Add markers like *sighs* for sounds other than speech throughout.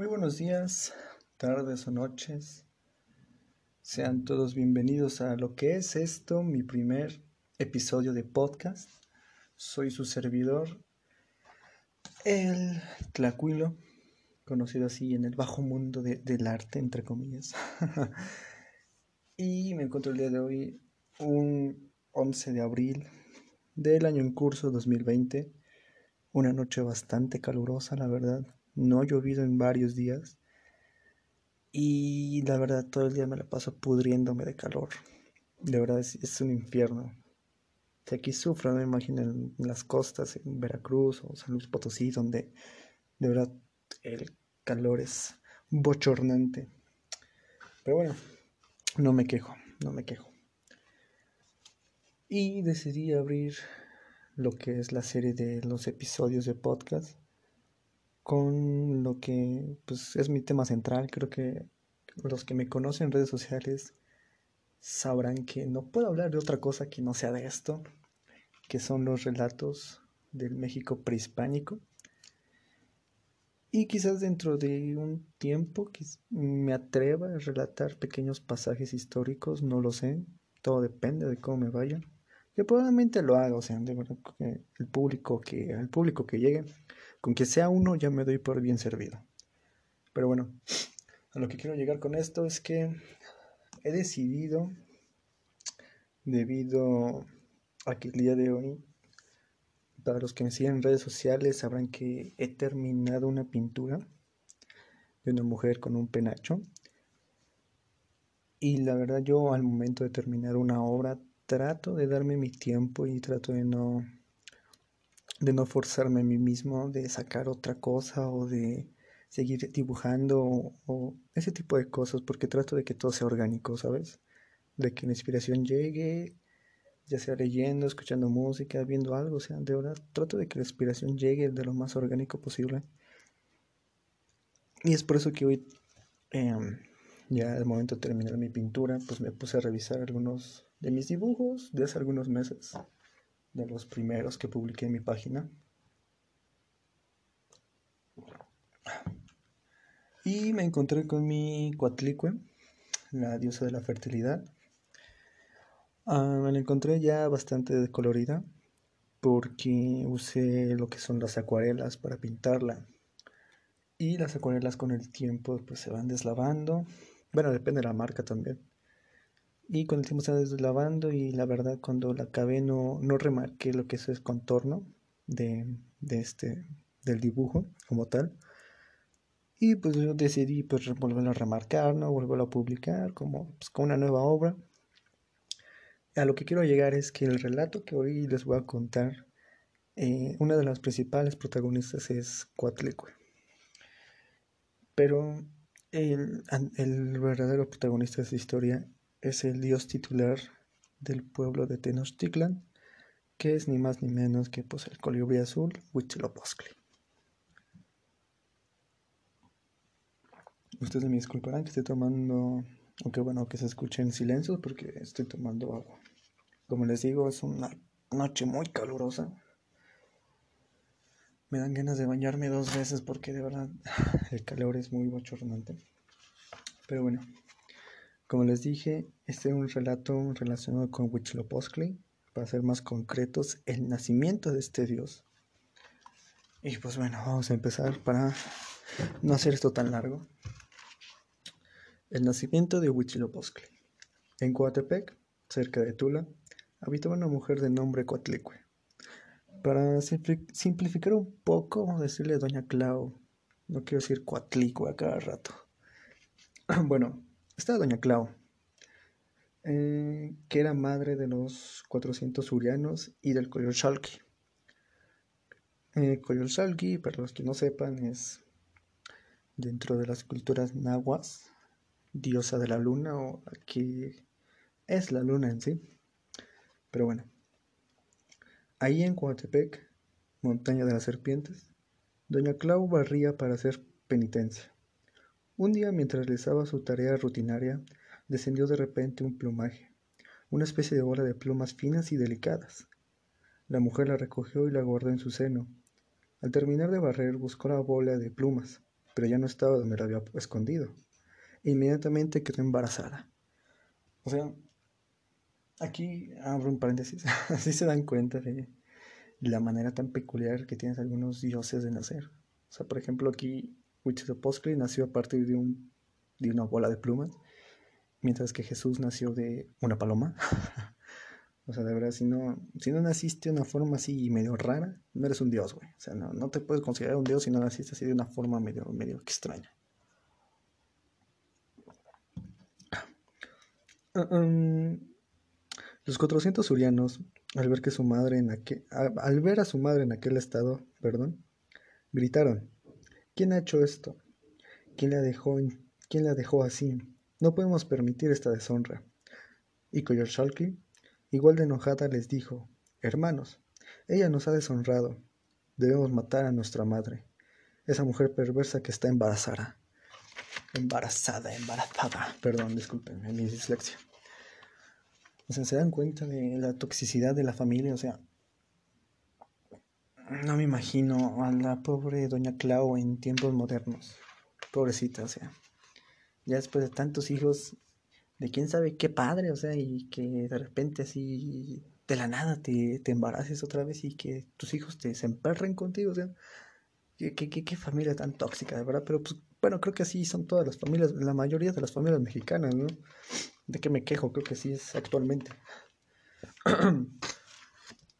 Muy buenos días, tardes o noches. Sean todos bienvenidos a lo que es esto, mi primer episodio de podcast. Soy su servidor, el Tlacuilo, conocido así en el bajo mundo del arte, entre comillas. *laughs* y me encuentro el día de hoy, un 11 de abril del año en curso 2020. Una noche bastante calurosa, la verdad no ha llovido en varios días. Y la verdad, todo el día me la paso pudriéndome de calor. De verdad, es, un infierno. Si aquí sufro, no me imagino en las costas, en Veracruz o San Luis Potosí, donde de verdad el calor es bochornante. Pero bueno, no me quejo, no me quejo. Y decidí abrir lo que es la serie de los episodios de podcast con lo que pues, es mi tema central. Creo que los que me conocen en redes sociales sabrán que no puedo hablar de otra cosa que no sea de esto, que son los relatos del México prehispánico. Y quizás dentro de un tiempo me atreva a relatar pequeños pasajes históricos, no lo sé, todo depende de cómo me vayan. Que probablemente lo haga, o sea, el público que, el público que llegue con que sea uno ya me doy por bien servido. Pero bueno, a lo que quiero llegar con esto es que he decidido, debido a que el día de hoy, para los que me siguen en redes sociales, sabrán que he terminado una pintura de una mujer con un penacho. Y la verdad yo al momento de terminar una obra trato de darme mi tiempo y trato de no de no forzarme a mí mismo, de sacar otra cosa o de seguir dibujando o, ese tipo de cosas, porque trato de que todo sea orgánico, ¿sabes? De que la inspiración llegue, ya sea leyendo, escuchando música, viendo algo, o sea, de verdad, trato de que la inspiración llegue de lo más orgánico posible. Y es por eso que hoy, em, ya al momento de terminar mi pintura, pues me puse a revisar algunos de mis dibujos de hace algunos meses de los primeros que publiqué en mi página. Y me encontré con mi Coatlicue, la diosa de la fertilidad. Ah, me la encontré ya bastante descolorida porque usé lo que son las acuarelas para pintarla. Y las acuarelas con el tiempo pues se van deslavando. Bueno, depende de la marca también. Y con el tiempo va deslavando y la verdad cuando la acabé no, no remarqué lo que es el contorno de, este, del dibujo como tal. Y pues yo decidí pues volverlo a remarcar, ¿no? Volverlo a publicar como, pues, como una nueva obra. A lo que quiero llegar es que el relato que hoy les voy a contar, eh, una de las principales protagonistas es Coatlicue. Pero el, el verdadero protagonista de esta historia es el dios titular del pueblo de Tenochtitlan, que es ni más ni menos que pues, el colibrí azul Huitzilopochtli. Ustedes me disculparán que esté tomando, aunque bueno, que se escuche en silencio porque estoy tomando agua. Como les digo, es una noche muy calurosa. Me dan ganas de bañarme dos veces porque de verdad *sighs* el calor es muy bochornante. Pero bueno, como les dije, este es un relato relacionado con Huitzilopochtli, para ser más concretos, el nacimiento de este dios. Y pues bueno, vamos a empezar para no hacer esto tan largo. El nacimiento de Huitzilopochtli. En Coatepec, cerca de Tula, habitaba una mujer de nombre Coatlicue. Para simplificar un poco, vamos a decirle Doña Clau. No quiero decir Coatlicue a cada rato. *clears throat* bueno, estaba doña Clau, eh, que era madre de los 400 urianos y del Coyolxalqui. Eh, para los que no sepan, es dentro de las culturas nahuas, diosa de la luna, o aquí es la luna en sí. Pero bueno, ahí en Coatepec, montaña de las serpientes, doña Clau barría para hacer penitencia. Un día, mientras realizaba su tarea rutinaria, descendió de repente un plumaje, una especie de bola de plumas finas y delicadas. La mujer la recogió y la guardó en su seno. Al terminar de barrer, buscó la bola de plumas, pero ya no estaba donde la había escondido. E inmediatamente quedó embarazada. O sea, aquí abro un paréntesis, *laughs* así se dan cuenta de la manera tan peculiar que tienen algunos dioses de nacer. O sea, por ejemplo, aquí Huitzilopochtli nació a partir de, un, de una bola de plumas, mientras que Jesús nació de una paloma. *laughs* o sea, de verdad, si no, si no naciste de una forma así medio rara, no eres un dios, güey. O sea, no, no te puedes considerar un dios si no naciste así de una forma medio, medio extraña. Ah, um, los 400 surianos, al ver, que su madre en aquel, al ver a su madre en aquel estado, perdón, gritaron, ¿quién ha hecho esto? ¿Quién la dejó, quién la dejó así? No podemos permitir esta deshonra. Y Koyorshalki, igual de enojada, les dijo, hermanos, ella nos ha deshonrado, debemos matar a nuestra madre, esa mujer perversa que está embarazada embarazada, embarazada. Perdón, disculpen, mi dislexia. O sea, se dan cuenta de la toxicidad de la familia, o sea, no me imagino a la pobre doña Clau en tiempos modernos. Pobrecita, o sea, ya después de tantos hijos, de quién sabe qué padre, o sea, y que de repente así de la nada te, te embaraces otra vez y que tus hijos te se emperren contigo, o sea, qué, qué, qué familia tan tóxica, de verdad, pero pues bueno, creo que así son todas las familias, la mayoría de las familias mexicanas, ¿no? ¿De qué me quejo? Creo que sí es actualmente. *clears throat*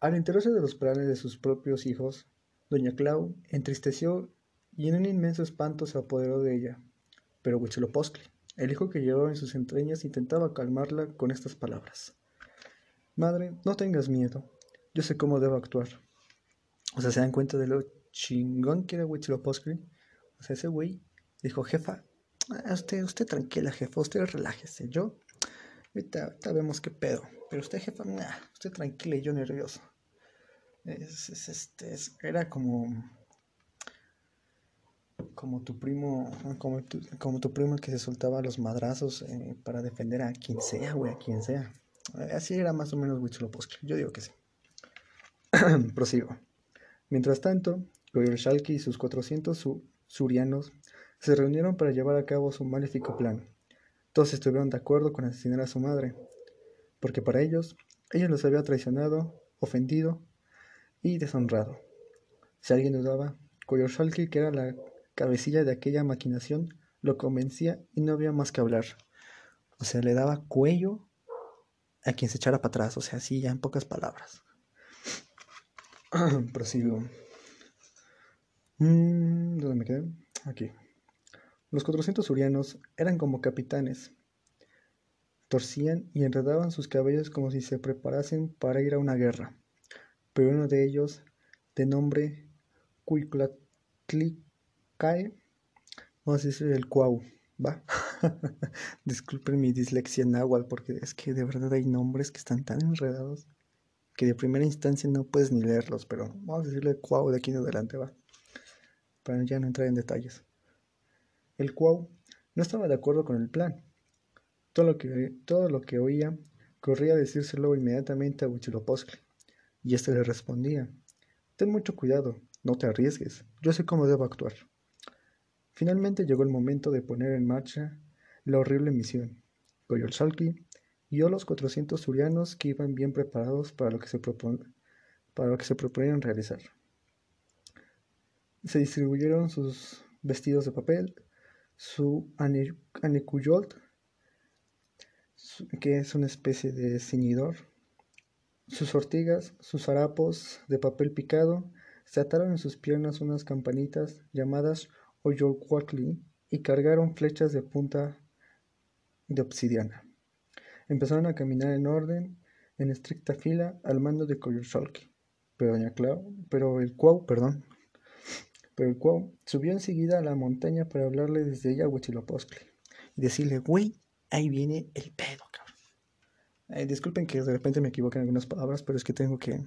Al enterarse de los planes de sus propios hijos, doña Clau entristeció y en un inmenso espanto se apoderó de ella. Pero Huitzilopochtli, el hijo que llevaba en sus entrañas, intentaba calmarla con estas palabras. Madre, no tengas miedo, yo sé cómo debo actuar. O sea, se dan cuenta de lo chingón que era Huitzilopochtli. O sea, ese güey Dijo, jefa, usted, usted tranquila, jefa, usted relájese. Yo, ahorita, vemos qué pedo. Pero usted, jefa, usted tranquila y yo nervioso. Es, este, era como como tu primo como tu, como tu primo que se soltaba los madrazos eh, para defender a quien sea güey a quien sea. Así era más o menos Huitzilopochtli. Yo digo que sí. *clears throat* Prosigo. Mientras tanto Goyershalki y sus 400 surianos se reunieron para llevar a cabo su maléfico plan. Todos estuvieron de acuerdo con asesinar a su madre, porque para ellos, ella los había traicionado, ofendido y deshonrado. Si alguien dudaba, Koyorsalki, que era la cabecilla de aquella maquinación, lo convencía y no había más que hablar. O sea, le daba cuello a quien se echara para atrás, o sea, así ya en pocas palabras. *clears throat* Prosigo. Mm, ¿Dónde me quedé? Aquí. Los cuatrocientos surianos eran como capitanes. Torcían y enredaban sus cabellos como si se preparasen para ir a una guerra. Pero uno de ellos, de nombre Cuiclatlicae, vamos a decir el Cuau, ¿va? *laughs* Disculpen mi dislexia náhuatl porque es que de verdad hay nombres que están tan enredados que de primera instancia no puedes ni leerlos, pero vamos a decirle Cuau de aquí en adelante, ¿va? Para ya no entrar en detalles. El Cuau no estaba de acuerdo con el plan. Todo lo que, todo lo que oía corría a decírselo inmediatamente a Huitzilopochtli, y éste le respondía, Ten mucho cuidado, no te arriesgues, yo sé cómo debo actuar. Finalmente llegó el momento de poner en marcha la horrible misión. Goyolsalki guió a los 400 surianos que iban bien preparados para lo que se, para lo que se proponían realizar. Se distribuyeron sus vestidos de papel, su anecuyot, que es una especie de ceñidor, sus ortigas, sus harapos de papel picado, se ataron en sus piernas unas campanitas llamadas Oyolcuatli y cargaron flechas de punta de obsidiana. Empezaron a caminar en orden, en estricta fila, al mando de Coyosholki. Pero doña Clau, pero el Cuau, perdón, pero el Cuau subió enseguida a la montaña para hablarle desde ella a Huitzilopochtli y decirle, güey, ahí viene el pedo, cabrón. Eh, disculpen que de repente me equivoque en algunas palabras, pero es que tengo que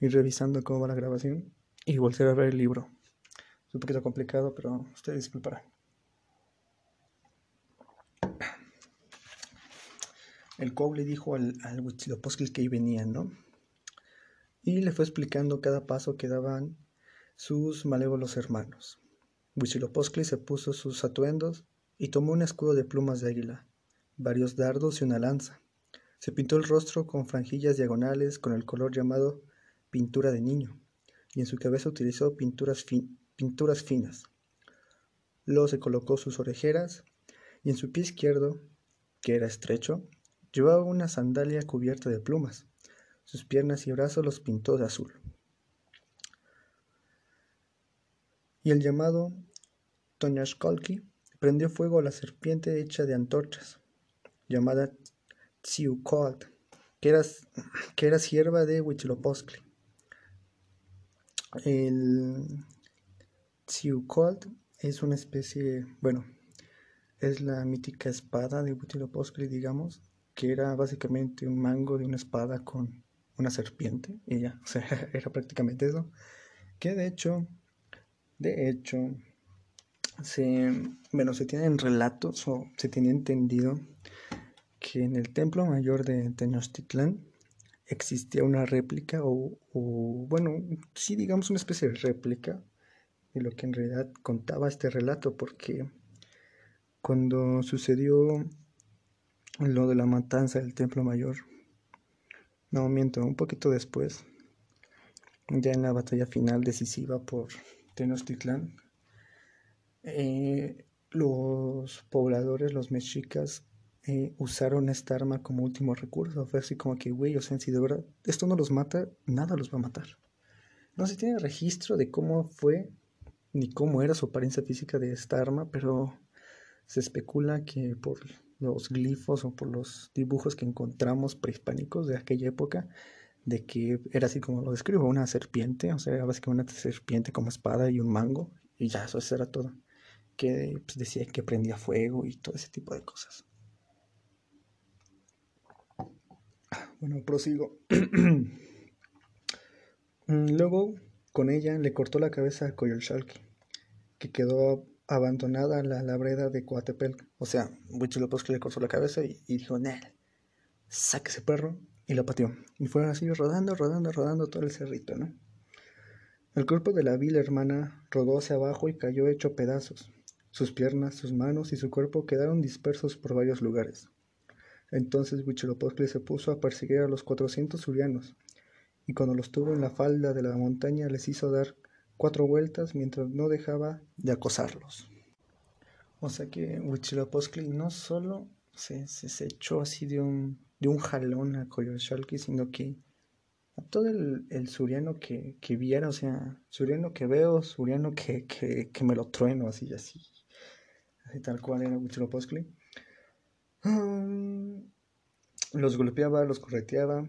ir revisando cómo va la grabación y volver a ver el libro. Es un poquito complicado, pero usted disculpará. El le dijo al, al Huitzilopochtli que ahí venían, ¿no? Y le fue explicando cada paso que daban sus malévolos hermanos. Huitzilopochtli se puso sus atuendos y tomó un escudo de plumas de águila, varios dardos y una lanza. Se pintó el rostro con franjillas diagonales con el color llamado pintura de niño, y en su cabeza utilizó pinturas, pinturas finas. Luego se colocó sus orejeras y en su pie izquierdo, que era estrecho, llevaba una sandalia cubierta de plumas. Sus piernas y brazos los pintó de azul. Y el llamado Toñashkolki prendió fuego a la serpiente hecha de antorchas, llamada Tsiukoat, que era, que era sierva de Huitzilopochtli. El Tsiukoat es una especie, bueno, es la mítica espada de Huitzilopochtli, digamos, que era básicamente un mango de una espada con una serpiente, y ya, *laughs* o sea, era prácticamente eso. Que de hecho, de hecho, se, bueno, se tienen relatos o se tiene entendido que en el templo mayor de Tenochtitlán existía una réplica o, bueno, sí digamos una especie de réplica de lo que en realidad contaba este relato porque cuando sucedió lo de la matanza del templo mayor, no miento, un poquito después, ya en la batalla final decisiva por Tenochtitlán, eh, los pobladores, los mexicas, eh, usaron esta arma como último recurso. Fue así como que, güey, o sea, si de verdad esto no los mata, nada los va a matar. No se tiene registro de cómo fue ni cómo era su apariencia física de esta arma, pero se especula que por los glifos o por los dibujos que encontramos prehispánicos de aquella época, de que era así como lo describo, una serpiente, o sea, básicamente una serpiente como espada y un mango, y ya, eso era todo que pues, decía que prendía fuego y todo ese tipo de cosas. Bueno, prosigo. *clears throat* Mm, luego, con ella, le cortó la cabeza a Coyolxauhqui, que quedó abandonada en la labreda de Coatepec. O sea, que le cortó la cabeza y, dijo, Nel, saque ese perro, y lo pateó. Y fueron así rodando, rodando, rodando todo el cerrito, ¿no? El cuerpo de la vil hermana rodó hacia abajo y cayó hecho pedazos. Sus piernas, sus manos y su cuerpo quedaron dispersos por varios lugares. Entonces Huitzilopochtli se puso a perseguir a los cuatrocientos surianos, y cuando los tuvo en la falda de la montaña les hizo dar cuatro vueltas mientras no dejaba de acosarlos. O sea que Huitzilopochtli no solo se, se, echó así de un, de un jalón a Coyolxauhqui, sino que a todo el, el suriano que, que, viera, o sea, suriano que veo, suriano que, que, que me lo trueno, así, así, tal cual era Huitzilopochtli. Um, los golpeaba, los correteaba,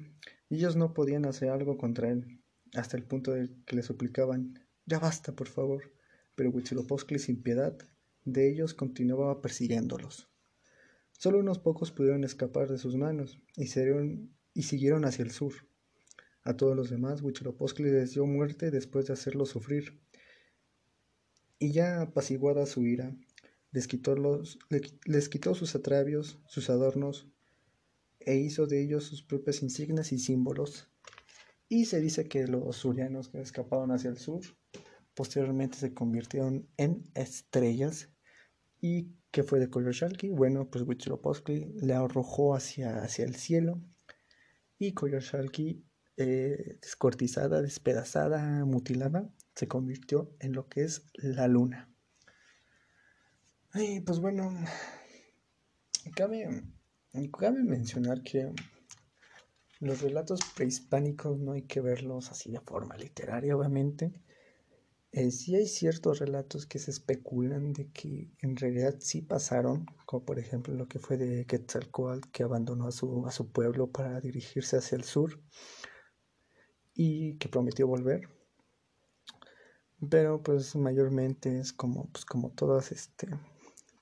y ellos no podían hacer algo contra él, hasta el punto de que le suplicaban, ya basta, por favor. Pero Huitzilopochtli, sin piedad, de ellos continuaba persiguiéndolos. Solo unos pocos pudieron escapar de sus manos y, y siguieron hacia el sur. A todos los demás, Huitzilopochtli les dio muerte después de hacerlos sufrir. Y ya apaciguada su ira, les quitó, los, les quitó sus atravios, sus adornos, e hizo de ellos sus propias insignias y símbolos. Y se dice que los surianos que escaparon hacia el sur posteriormente se convirtieron en estrellas. ¿Y qué fue de Koyoshalki? Bueno, pues Huitzilopochtli le arrojó hacia, hacia el cielo y Koyoshalki, eh, descortizada, despedazada, mutilada, se convirtió en lo que es la luna. Y pues bueno, cabe, cabe mencionar que los relatos prehispánicos no hay que verlos así de forma literaria, obviamente. Eh, sí hay ciertos relatos que se especulan de que en realidad sí pasaron, como por ejemplo lo que fue de Quetzalcoatl, que abandonó a su, a su pueblo para dirigirse hacia el sur y que prometió volver. Pero pues mayormente es como, pues, como todas este,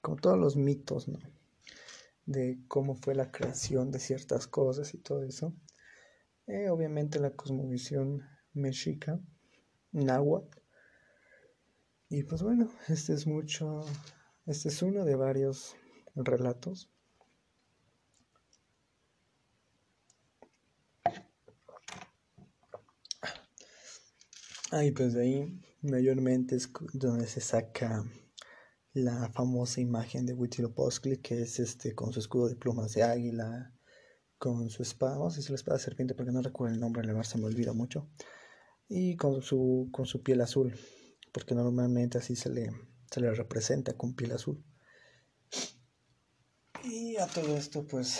como todos los mitos, ¿no? De cómo fue la creación de ciertas cosas y todo eso. Eh, obviamente la cosmovisión mexica, náhuatl. Y pues bueno, este es mucho, este es uno de varios relatos. Ahí pues de ahí mayormente es donde se saca la famosa imagen de Huitzilopochtli, que es este con su escudo de plumas de águila, con su espada, no sé si la espada de serpiente, porque no recuerdo el nombre, la verdad se me olvida mucho, y con su, con su piel azul, porque normalmente así se le, se le representa con piel azul. Y a todo esto, pues,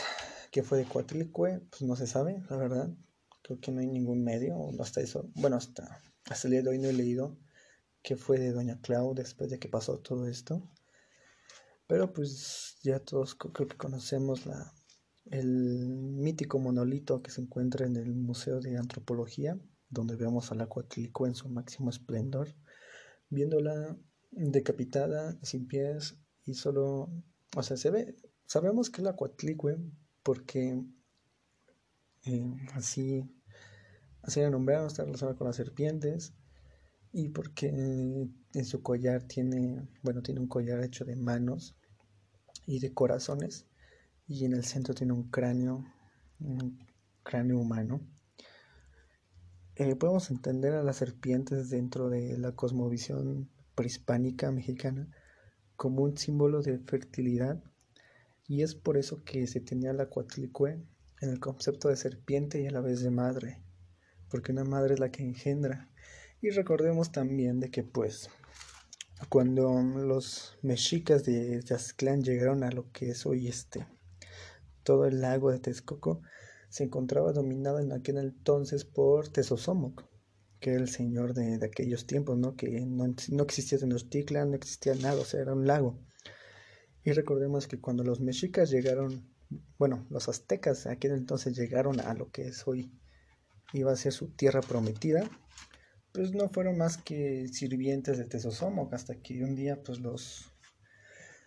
¿qué fue de Coatlicue? Pues no se sabe, la verdad. Creo que no hay ningún medio, hasta eso, bueno, hasta, hasta el día de hoy no he leído qué fue de Doña Clau después de que pasó todo esto. Pero pues ya todos creo que conocemos la, el mítico monolito que se encuentra en el Museo de Antropología, donde vemos a la Coatlicue en su máximo esplendor, viéndola decapitada, sin pies y solo, o sea, se ve, sabemos que es la Coatlicue porque eh, así, así la nombraron, está relacionada con las serpientes y porque en su collar tiene, bueno, tiene un collar hecho de manos y de corazones y en el centro tiene un cráneo, un cráneo humano. Eh, podemos entender a las serpientes dentro de la cosmovisión prehispánica mexicana como un símbolo de fertilidad y es por eso que se tenía la cuatlicue en el concepto de serpiente y a la vez de madre, porque una madre es la que engendra. Y recordemos también de que pues cuando los mexicas de Yazclán llegaron a lo que es hoy este todo el lago de Texcoco se encontraba dominado en aquel entonces por Tezosomoc, que era el señor de, aquellos tiempos, ¿no? Que no, no existía Tenochtitlan, no existía nada, o sea, era un lago. Y recordemos que cuando los mexicas llegaron, bueno, los aztecas aquel entonces llegaron a lo que es hoy, iba a ser su tierra prometida, pues no fueron más que sirvientes de Tezosomoc, hasta que un día, pues los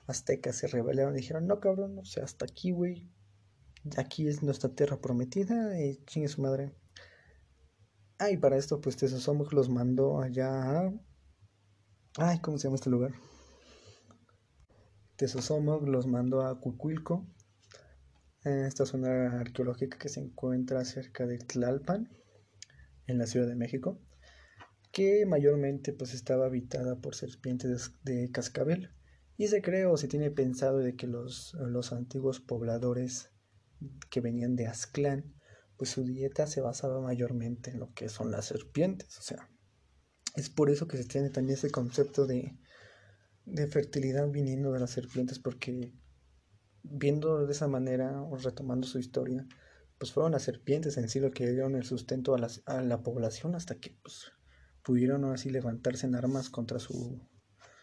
aztecas se rebelaron y dijeron, no cabrón, o sea, hasta aquí, güey, aquí es nuestra tierra prometida y chingue su madre. Ah, y para esto, pues Tezosomoc los mandó allá a... Ay, ¿cómo se llama este lugar? Tezosomoc los mandó a Cucuilco, en esta zona arqueológica que se encuentra cerca de Tlalpan, en la Ciudad de México, que mayormente pues estaba habitada por serpientes de cascabel. Y se cree o se tiene pensado de que los, los antiguos pobladores que venían de Azclán, pues su dieta se basaba mayormente en lo que son las serpientes. O sea, es por eso que se tiene también ese concepto de, de fertilidad viniendo de las serpientes, porque viendo de esa manera o retomando su historia, pues fueron las serpientes en sí lo que dieron el sustento a, a la población hasta que pues, pudieron así levantarse en armas contra su,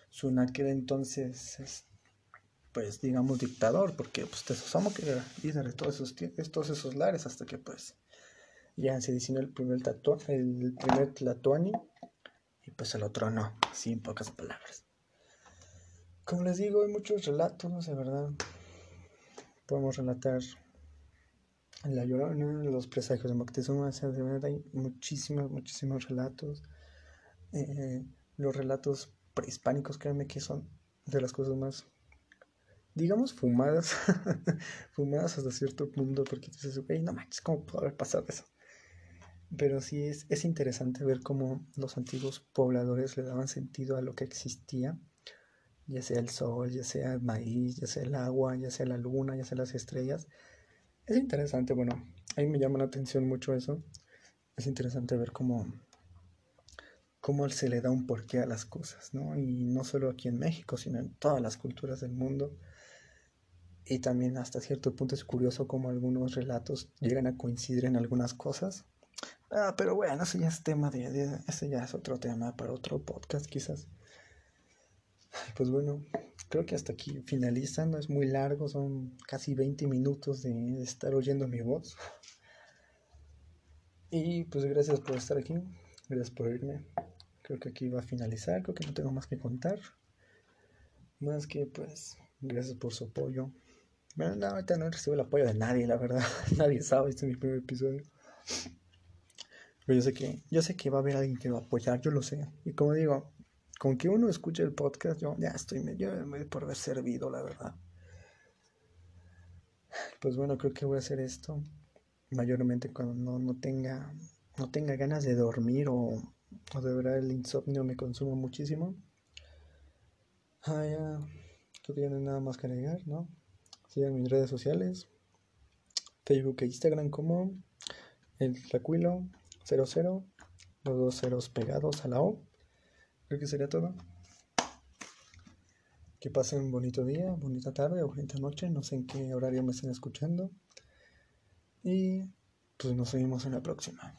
su en aquel entonces pues digamos dictador, porque pues Tesosomo que era líder de todos esos, todos esos lares hasta que pues ya se diseñó el primer, tatu el primer Tlatuani y pues el otro no, en pocas palabras. Como les digo, hay muchos relatos, de verdad. Podemos relatar La Llorona, los presagios de Moctezuma, de verdad hay muchísimos, muchísimos relatos. Eh, los relatos prehispánicos, créanme que son de las cosas más digamos, fumadas, *laughs* fumadas hasta cierto punto, porque dices, güey, no manches, ¿cómo pudo haber pasado eso? Pero sí es, es interesante ver cómo los antiguos pobladores le daban sentido a lo que existía, ya sea el sol, ya sea el maíz, ya sea el agua, ya sea la luna, ya sea las estrellas. Es interesante, bueno, a me llama la atención mucho eso. Es interesante ver cómo, cómo se le da un porqué a las cosas, ¿no? Y no solo aquí en México, sino en todas las culturas del mundo y también hasta cierto punto es curioso cómo algunos relatos llegan a coincidir en algunas cosas. Ah, pero bueno, eso ya es tema de, ese ya es otro tema para otro podcast quizás. Pues bueno, creo que hasta aquí finaliza, no es muy largo, son casi 20 minutos de estar oyendo mi voz. Y pues gracias por estar aquí, gracias por oírme. Creo que aquí va a finalizar, creo que no tengo más que contar. Más que pues, gracias por su apoyo. Bueno, no, ahorita no recibo el apoyo de nadie, la verdad. *laughs* nadie sabe, este es mi primer episodio. Pero yo sé que, yo sé que va a haber alguien que va a apoyar, yo lo sé. Y como digo, con que uno escuche el podcast, yo ya estoy medio por haber servido, la verdad. Pues bueno, creo que voy a hacer esto mayormente cuando no, no tenga no tenga ganas de dormir o O de verdad el insomnio me consume muchísimo. Ah, ya. Creo que nada más que agregar, ¿no? Sigan mis redes sociales. Facebook e Instagram como el Tlacuilo 00. Los dos ceros pegados a la O. Creo que sería todo. Que pasen un bonito día, bonita tarde o bonita noche. No sé en qué horario me estén escuchando. Y pues nos vemos en la próxima.